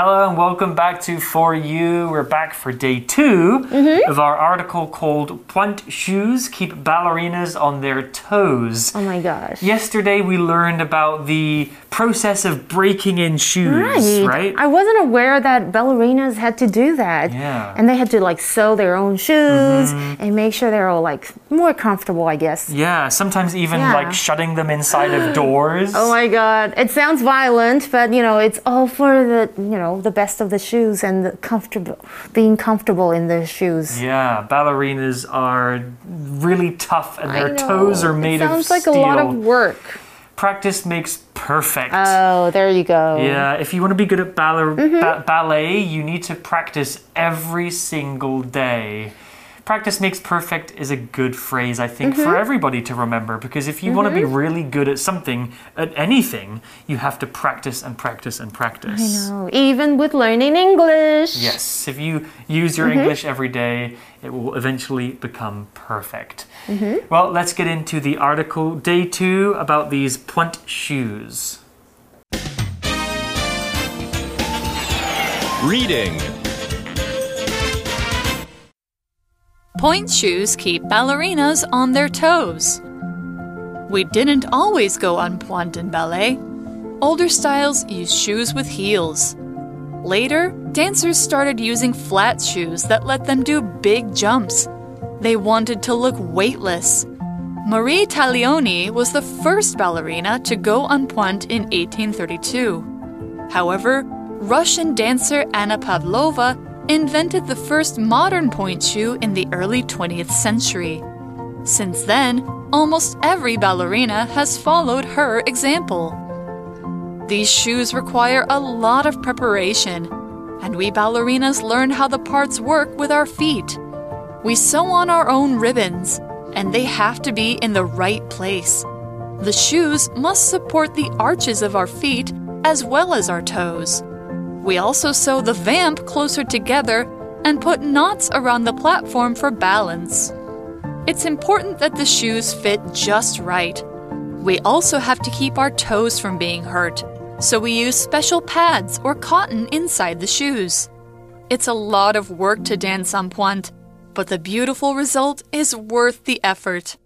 Hello and welcome back to For You. We're back for day 2 Mm-hmm. of our article called Pointe Shoes Keep Ballerinas on Their Toes. Oh my gosh. Yesterday we learned about the process of breaking in shoes, right? I wasn't aware that ballerinas had to do that. Yeah. And they had to like sew their own shoes mm-hmm. and make sure they're all like more comfortable, I guess. yeah, sometimes even Yeah. like shutting them inside of doors. Oh my god. It sounds violent, but you know, it's all for the, you know, the best of the shoes and the comfortable being comfortable in the shoes. Yeah, ballerinas are really tough and I their know. toes are made it of sounds like a lot of work. Practice makes perfect. Oh, there you go. Yeah, if you want to be good at baller- Mm-hmm. ba- ballet, you need to practice every single day. Practice makes perfect is a good phrase, I think, Mm-hmm. for everybody to remember because if you want to be mm-hmm. really good at something, at anything, you have to practice and practice and practice. Oh, even with learning English. Yes, if you use your mm-hmm. English every day, it will eventually become perfect. Mm-hmm. Well, let's get into the article, day two, about these pointe shoes. Reading. Pointe shoes keep ballerinas on their toes. We didn't always go on pointe in ballet. Older styles used shoes with heels. Later, dancers started using flat shoes that let them do big jumps. They wanted to look weightless. Marie Taglioni was the first ballerina to go on pointe in 1832. However, Russian dancer Anna Pavlova invented the first modern pointe shoe in the early 20th century. Since then, almost every ballerina has followed her example. These shoes require a lot of preparation, and we ballerinas learn how the parts work with our feet. We sew on our own ribbons, and they have to be in the right place. The shoes must support the arches of our feet as well as our toes. We also sew the vamp closer together and put knots around the platform for balance. It's important that the shoes fit just right. We also have to keep our toes from being hurt, so we use special pads or cotton inside the shoes. It's a lot of work to dance en pointe, but the beautiful result is worth the effort.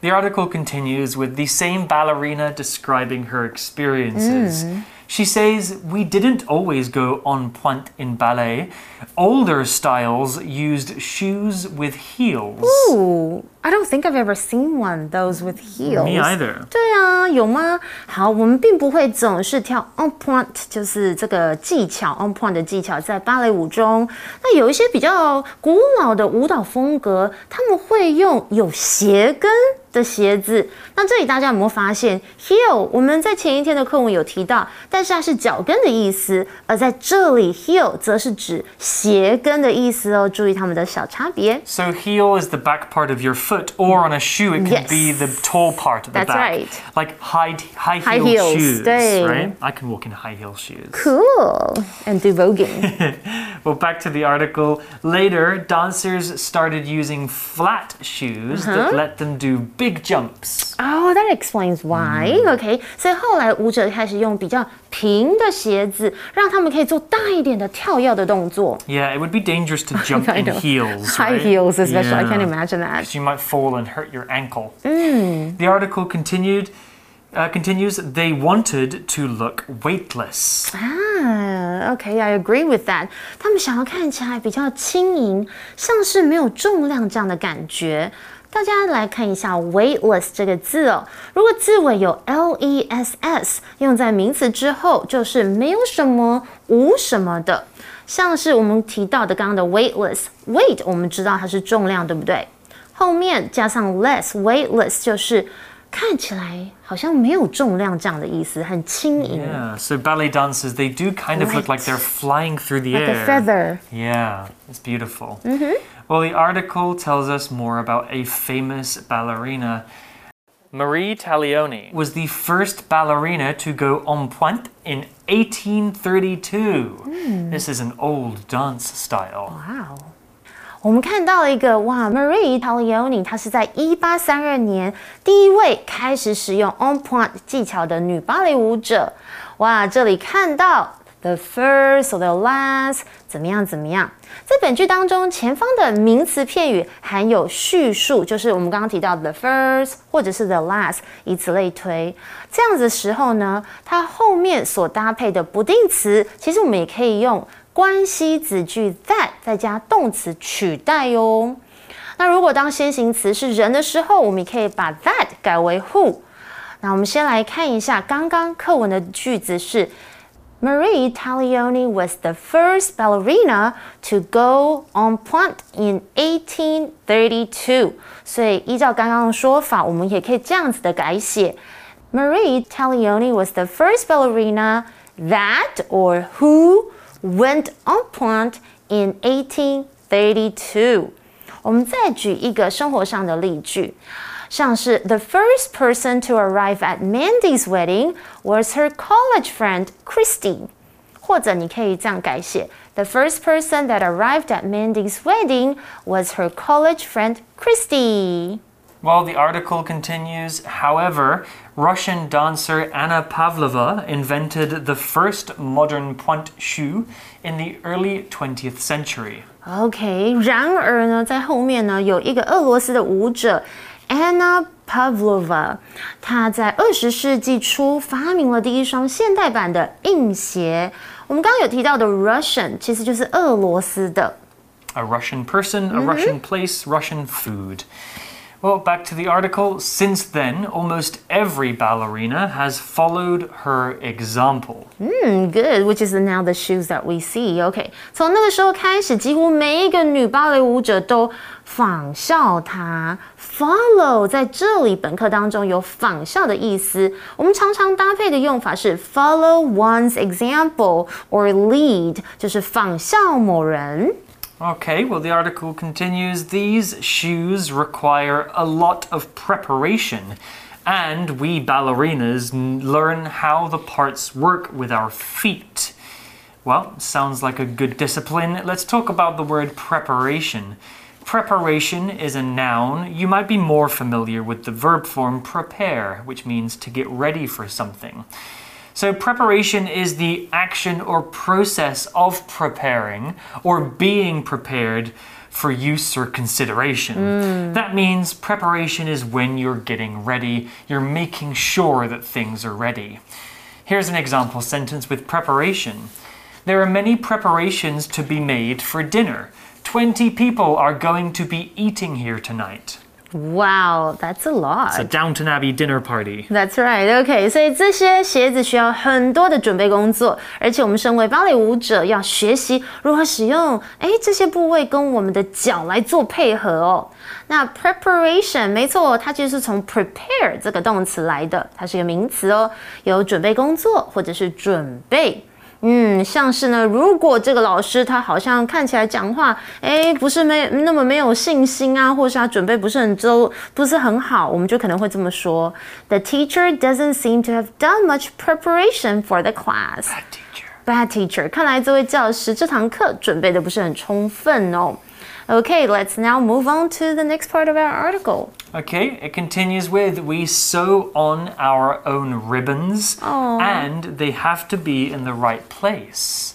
The article continues with the same ballerina describing her experiences. Mm. She says, We didn't always go en pointe in ballet. Older styles used shoes with heels. Ooh, I don't think I've ever seen one those with heels. Me either. 对啊，有吗？好，我们并不会总是跳 on pointe，就是这个技巧 on pointe 的技巧，在芭蕾舞中，那有一些比较古老的舞蹈风格，他们会用有鞋跟的鞋子。那这里大家有没有发现 heel？我们在前一天的课文有提到，但是它是脚跟的意思，而在这里 heel 则是指鞋跟的意思哦。注意它们的小差别。So heel is the back part of your foot or on a shoe, it can Yes. be the tall part of the That's back. right. Like high, high, High heel heels, shoes, 对。 right? I can walk in high heel shoes. Cool and do voguing. Well, back to the article. Later, dancers started using flat shoes Uh-huh. that let them do big jumps. Oh, that explains why. OK，所以后来舞者开始用比较平的鞋子，让他们可以做大一点的跳跃的动作。 Yeah, it would be dangerous to jump I in know. heels. High right? heels, especially. I can't Yeah. imagine that. 'Cause You might fall and hurt your ankle. Mm. The article continued. Uh, continues. They wanted to look weightless. 啊，OK, I agree with that. 他们想要看起来比较轻盈，像是没有重量这样的感觉。大家来看一下 weightless 这个字哦。如果字尾有 l e s s，用在名词之后，就是没有什么、无什么的。像是我们提到的刚刚的 weightless，weight 我们知道它是重量，对不对？ 后面加上 less，weightless 就是看起来好像没有重量这样的意思，很轻盈。 Yeah. So ballet dancers, they do kind of look like Light. they're flying through the Like a air. feather. Yeah, it's beautiful. Well, the article tells us more about a famous ballerina. Marie Taglioni was the first ballerina to go en pointe in 1832. This is an old dance style. 哇哦！ 我们看到了一个哇，Marie Taglioni，她是在一八三二年第一位开始使用 on point 技巧的女芭蕾舞者。哇，这里看到 the first or the last，怎么样怎么样？在本句当中，前方的名词片语含有序数，就是我们刚刚提到的 the first 或者是 the last，以此类推。这样子的时候呢，它后面所搭配的不定词，其实我们也可以用关系子句 that 再加动词取代哦。那如果当先行词是人的时候，我们也可以把 that 改为 who。那我们先来看一下刚刚课文的句子是 Marie Taglioni was the first ballerina to go on point in 1832。所以依照刚刚的说法，我们也可以这样子的改写：Marie Taglioni was the first ballerina that or who went on pointe in 1832。我们再举一个生活上的例句，像是 The first person to arrive at Mandy's wedding was her college friend Christine。或者你可以这样改写：The first person that arrived at Mandy's wedding was her college friend Christine. Well, the article continues, however, Russian dancer Anna Pavlova invented the first modern pointe shoe in the early 20th century. OK，然而呢，在后面呢，有一个俄罗斯的舞者 Anna Pavlova，她在二十世纪初发明了第一双现代版的硬鞋。我们刚刚有提到的 Russian 其实就是俄罗斯的。 A Russian person, a Russian place, Russian food. Well, back to the article. Since then, almost every ballerina has followed her example. Mm, good, which is now the shoes that we see. OK，从那个时候开始，几乎每一个女芭蕾舞者都仿效她。Follow 在这里本课当中有仿效的意思，我们常常搭配的用法是 follow one's example or lead，就是仿效某人。 Okay, well, the article continues these shoes require a lot of preparation, and we ballerinas learn how the parts work with our feet. Well, sounds like a good discipline. Let's talk about the word preparation. Preparation is a noun. You might be more familiar with the verb form prepare, which means to get ready for something. So, preparation is the action or process of preparing or being prepared for use or consideration. Mm. That means preparation is when you're getting ready, you're making sure that things are ready. Here's an example sentence with preparation There are many preparations to be made for dinner. 20 people are going to be eating here tonight. Wow, that's a lot. It's a Downton Abbey dinner party. That's right. OK，所以这些鞋子需要很多的准备工作，而且我们身为芭蕾舞者要学习如何使用哎这些部位跟我们的脚来做配合哦。那 preparation 没错，它其实是从 prepare 这个动词来的，它是一个名词哦，有准备工作或者是准备。嗯，像是呢，如果这个老师他好像看起来讲话，哎，不是没那么没有信心啊，或是他准备不是很周，不是很好，我们就可能会这么说：The teacher doesn't seem to have done much preparation for the class. Bad teacher. Bad teacher，看来这位教师这堂课准备的不是很充分哦。Okay, let's now move on to the next part of our article. Okay, it continues with We sew on our own ribbons, and they have to be in the right place.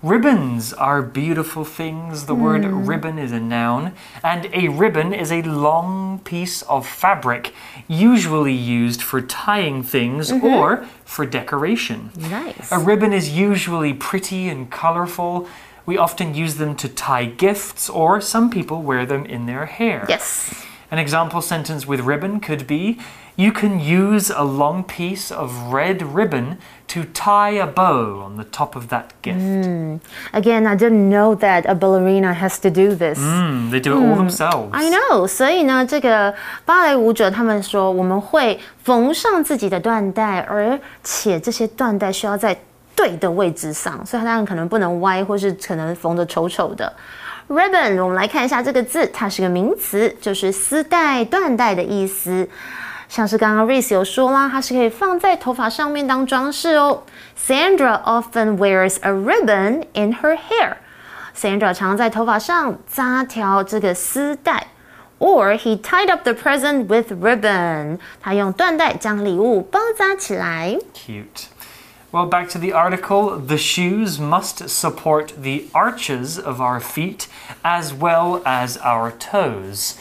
Ribbons are beautiful things. The word hmm. ribbon is a noun, and a ribbon is a long piece of fabric, usually used for tying things mm-hmm. or for decoration. Nice. A ribbon is usually pretty and colorful. We often use them to tie gifts, or some people wear them in their hair. Yes. An example sentence with ribbon could be You can use a long piece of red ribbon to tie a bow on the top of that gift. Again, I didn't know that a ballerina has to do this. Mm, they do it all themselves. I know，所以呢，这个芭蕾舞者他们说，我们会缝上自己的缎带，而且这些缎带需要在 对的位置上，所以它当然可能不能歪，或是可能缝得丑丑的。Ribbon，我们来看一下这个字，它是个名词，就是丝带、缎带的意思。像是刚刚 Reese 有说啦，它是可以放在头发上面当装饰哦。Sandra often wears a ribbon in her hair. Sandra 常在头发上扎条这个丝带。Or he tied up the present with ribbon. 他用缎带将礼物包扎起来。Cute. Well, back to the article. The shoes must support the arches of our feet as well as our toes.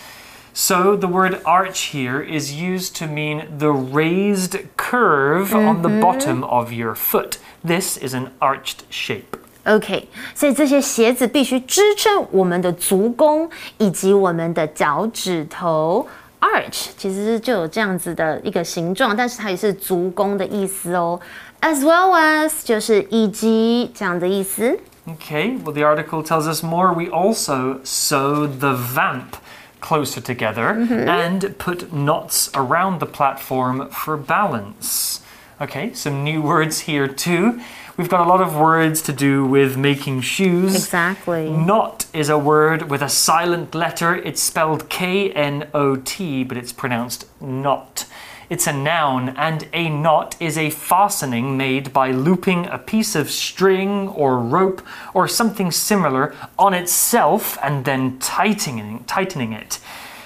So the word arch here is used to mean the raised curve on the bottom of your foot. This is an arched shape. OK，所以这些鞋子必须支撑我们的足弓以及我们的脚趾头。Arch 其实就有这样子的一个形状，但是它也是足弓的意思哦。 As well as 就是以及这样的意思。 Okay, well, the article tells us more. We also sew the vamp closer together and put knots around the platform for balance. Okay, some new words here too. We've got a lot of words to do with making shoes. Exactly. Knot is a word with a silent letter. It's spelled K N O T, but it's pronounced knot. It's a noun, and a knot is a fastening made by looping a piece of string or rope or something similar on itself and then tightening, tightening it.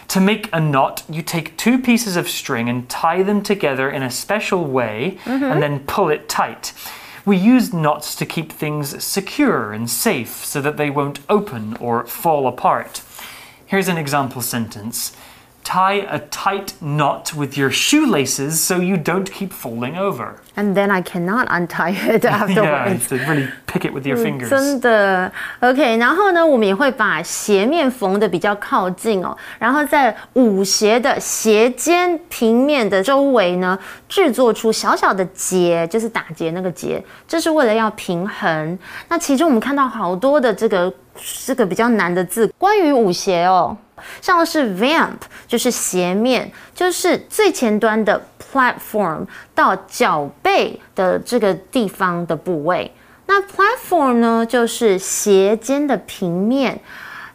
To make a knot, you take two pieces of string and tie them together in a special way and mm-hmm. then pull it tight. We use knots to keep things secure and safe so that they won't open or fall apart. Here's an example sentence Tie a tight knot with your shoelaces so you don't keep falling over. And then I cannot untie it Yeah, afterwards. to really pick it with your fingers. 真的，OK。然后呢，我们也会把鞋面缝的比较靠近哦，然后在舞鞋的鞋尖平面的周围呢，制作出小小的结，就是打结那个结，这是为了要平衡。那其中我们看到好多的这个这个比较难的字，关于舞鞋哦。像是 vamp 就是鞋面，就是最前端的 platform 到脚背的这个地方的部位。那 platform 呢，就是鞋尖的平面，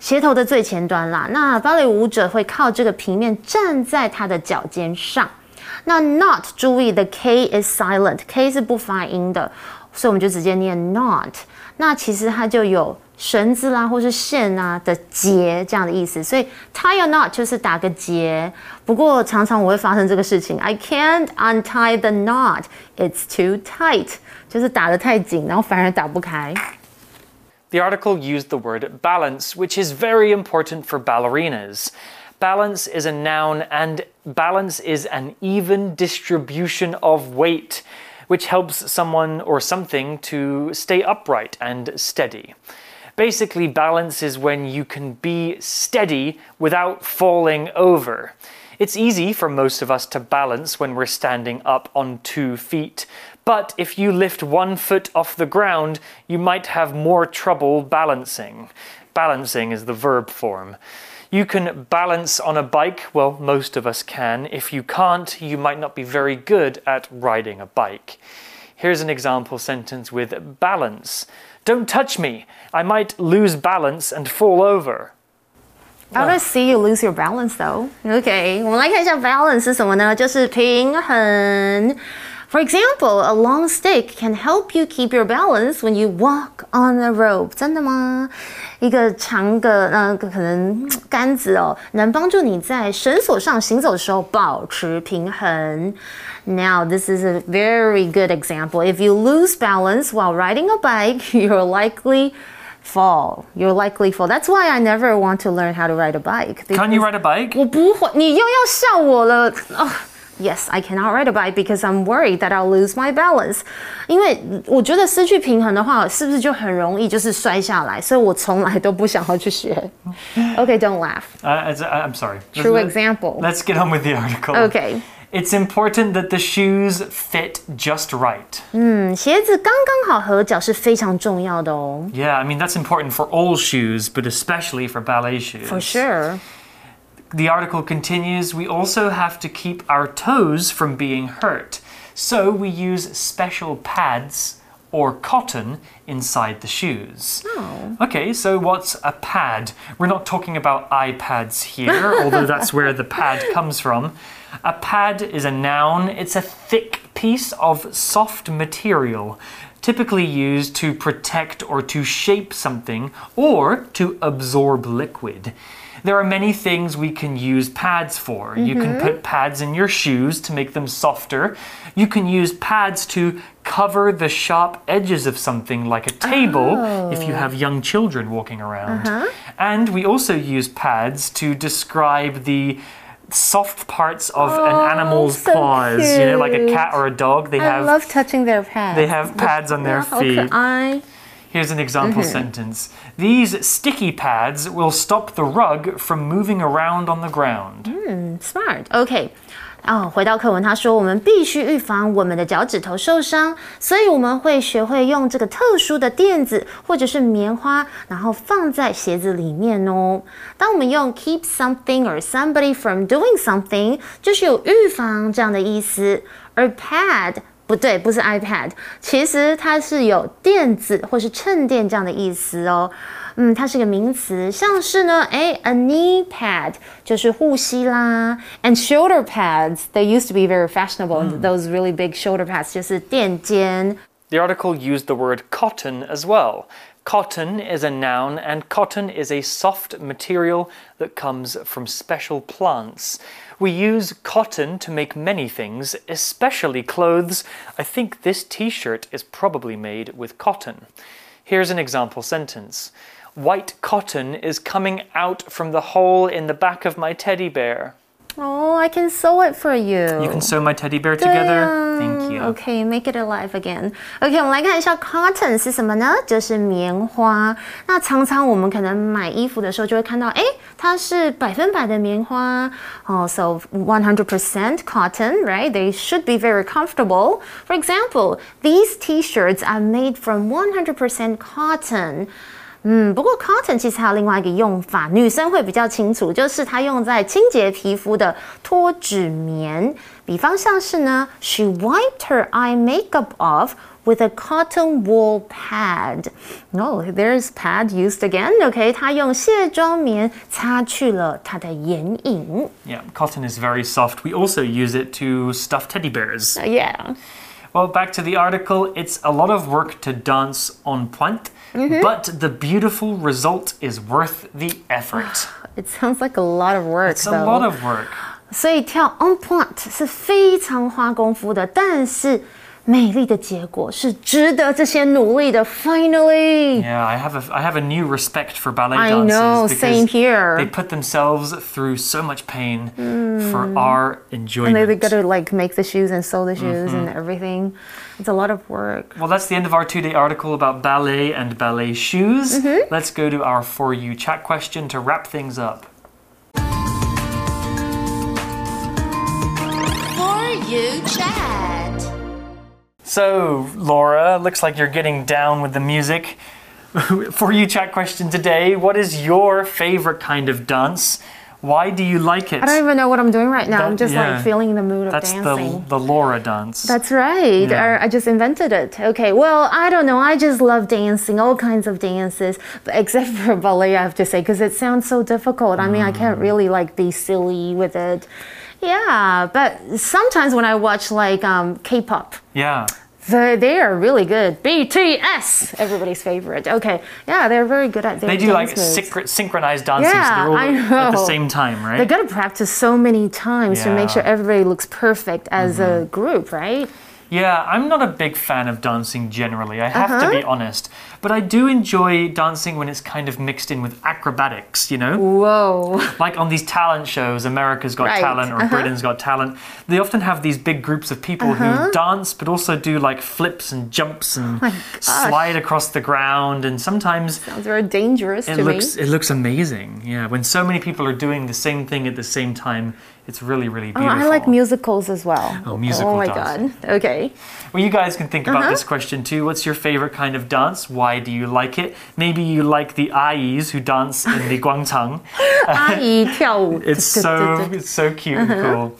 鞋头的最前端啦。那芭蕾舞者会靠这个平面站在他的脚尖上。那 not 注意的 k is silent，k 是不发音的，所以我们就直接念 not。那其实它就有绳子啦，或是线啊的结这样的意思，所以 tie a knot 就是打个结。不过常常我会发生这个事情，I can't untie the knot, it's too tight，就是打得太紧，然后反而打不开。 The article used the word balance, which is very important for ballerinas. Balance is a noun, and balance is an even distribution of weight, which helps someone or something to stay upright and steady. Basically, balance is when you can be steady without falling over. It's easy for most of us to balance when we're standing up on two feet, but if you lift one foot off the ground, you might have more trouble balancing. Balancing is the verb form. You can balance on a bike, well, most of us can. If you can't, you might not be very good at riding a bike. Here's an example sentence with balance. Don't touch me. I might lose balance and fall over. I don't see you lose your balance though. OK，我们来看一下 balance 是什么呢？就是平衡。 For example, a long stick can help you keep your balance when you walk on a rope. 真的吗？一个长的呃，可能杆子哦，能帮助你在绳索上行走的时候保持平衡。Now, this is a very good example. If you lose balance while riding a bike, you're likely fall. You're likely fall. That's why I never want to learn how to ride a bike. Can you ride a bike? 我不会，你又要笑我了。哦、 Yes, I cannot ride a bike because I'm worried that I'll lose my balance. 因为我觉得失去平衡的话，是不是就很容易就是摔下来？所以我从来都不想要去学。Okay, don't laugh. Uh, as- I- I'm sorry. True Let's- example. Let's get on with the article. Okay. It's important that the shoes fit just right. 嗯，鞋子刚刚好合脚是非常重要的哦。 Yeah, I mean, that's important for all shoes, but especially for ballet shoes. For sure. The article continues We also have to keep our toes from being hurt. So we use special pads or cotton inside the shoes. Oh. Okay, so what's a pad? We're not talking about iPads here, although that's where the pad comes from. A pad is a noun, it's a thick piece of soft material, typically used to protect or to shape something or to absorb liquid. There are many things we can use pads for. Mm -hmm. You can mm-hmm. put pads in your shoes to make them softer. You can use pads to cover the sharp edges of something like a table oh. if you oh. have young children walking around. Uh -huh. And we also use pads to describe the soft parts of oh, an animal's so paws, cute. you know, like a cat or a dog. They I have love touching their pads. They have pads on their feet. Okay, I Here's an example sentence. These sticky pads will stop the rug from moving around on the ground. Smart. OK。哦，回到课文，他说我们必须预防我们的脚趾头受伤，所以我们会学会用这个特殊的垫子或者是棉花，然后放在鞋子里面哦。当我们用 keep something or somebody from doing something，就是有预防这样的意思。而 pad 不对，不是 iPad，其实它是有垫子或是衬垫这样的意思哦。嗯，它是一个名词，像是呢，哎，a knee pad 就是护膝啦，and shoulder pads they used to be very fashionable. Those really big shoulder pads 就是垫肩。 The article used the word cotton as well. Cotton is a noun, and cotton is a soft material that comes from special plants. We use cotton to make many things, especially clothes. I think this t shirt is probably made with cotton. Here's an example sentence White cotton is coming out from the hole in the back of my teddy bear. Oh, I can sew it for you. You can sew my teddy bear 对 together. 啊 Thank you. OK, make it alive again. OK，我们来看一下 cotton 是什么呢？就是棉花。那常常我们可能买衣服的时候就会看到，哎，它是百分百的棉花哦。So 100% cotton, right? They should be very comfortable. For example, these T-shirts are made from 100% cotton. 嗯，不过 cotton 其实还有另外一个用法，女生会比较清楚，就是它用在清洁皮肤的脱脂棉。比方像是呢，She wiped her eye makeup off with a cotton wool pad. Oh, there's pad used again. OK，她用卸妆棉擦去了她的眼影。 Yeah, cotton is very soft. We also use it to stuff teddy bears. Yeah. Well, back to the article. It's a lot of work to dance on pointe, mm -hmm. but the beautiful result is worth the effort. It sounds like a lot of work. It's though. a lot of work. 所以跳 on point 是非常花功夫的，但是。美丽的结果是值得这些努力的。Finally，、 Yeah, I have a I have a new respect for ballet I dancers know, because same here. they put themselves through so much pain for our and enjoyment. they, they gotta like make the shoes and sew the shoes and everything. It's a lot of work. Well, that's the end of our two-day article about ballet and ballet shoes. Let's go to our for you chat question to wrap things up. For you chat. So, Laura, looks like you're getting down with the music. For you chat question today, what is your favorite kind of dance? Why do you like it? I don't even know what I'm doing right now. I'm just yeah. like feeling the mood of That's dancing. the the Laura dance. That's right. Yeah. Or I just invented it. Okay. Well, I don't know. I just love dancing, all kinds of dances, but except for ballet, I have to say, because it sounds so difficult. I mean, I Mm. can't really like be silly with it. Yeah, but sometimes when I watch like um, K-pop, yeah. they, they are really good. BTS, everybody's favorite. Okay, yeah, they're very good at their They do like synchronized dancing, so Yeah, I at the same time, right? They gotta practice so many times to make Mm-hmm. sure everybody looks perfect as a group, right? Yeah, I'm not a big fan of dancing generally, I have to Uh-huh. be honest. But I do enjoy dancing when it's kind of mixed in with acrobatics, you know? Whoa. Like on these talent shows, America's Got Right, Talent or uh-huh. Britain's Got Talent, they often have these big groups of people Uh-huh. who dance but also do like flips and jumps and Oh slide across the ground and sometimes Sounds very dangerous it to looks me. it looks amazing. Yeah, when so many people are doing the same thing at the same time, it's really, really beautiful. Oh, I like musicals as well. Oh, musical Oh my god. Okay. Well, you guys can think about uh -huh. this question too. What's your favorite kind of dance? Why do you like it? Maybe you like the ayes who dance in the Guangchang. it's so it's so cute uh -huh. and uh-huh. cool.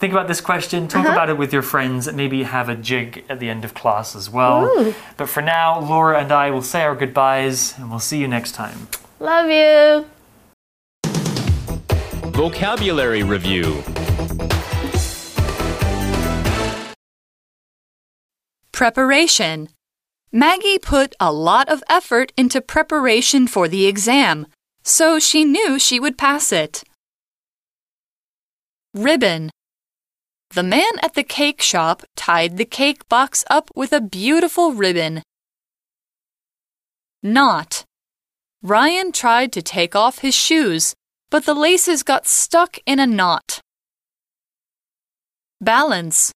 Think about this question, talk uh -huh. about it with your friends, maybe have a jig at the end of class as well. Ooh. But for now, Laura and I will say our goodbyes, and we'll see you next time. Love you. Vocabulary Review Preparation. Maggie put a lot of effort into preparation for the exam, so she knew she would pass it. Ribbon. The man at the cake shop tied the cake box up with a beautiful ribbon. Knot. Ryan tried to take off his shoes, but the laces got stuck in a knot. Balance.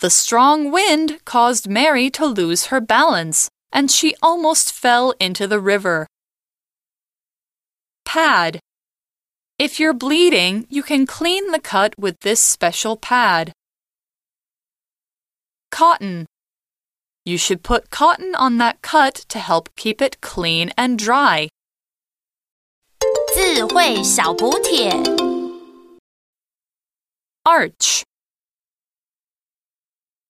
The strong wind caused Mary to lose her balance, and she almost fell into the river. Pad. If you're bleeding, you can clean the cut with this special pad. Cotton. You should put cotton on that cut to help keep it clean and dry. 智慧小补帖。Arch.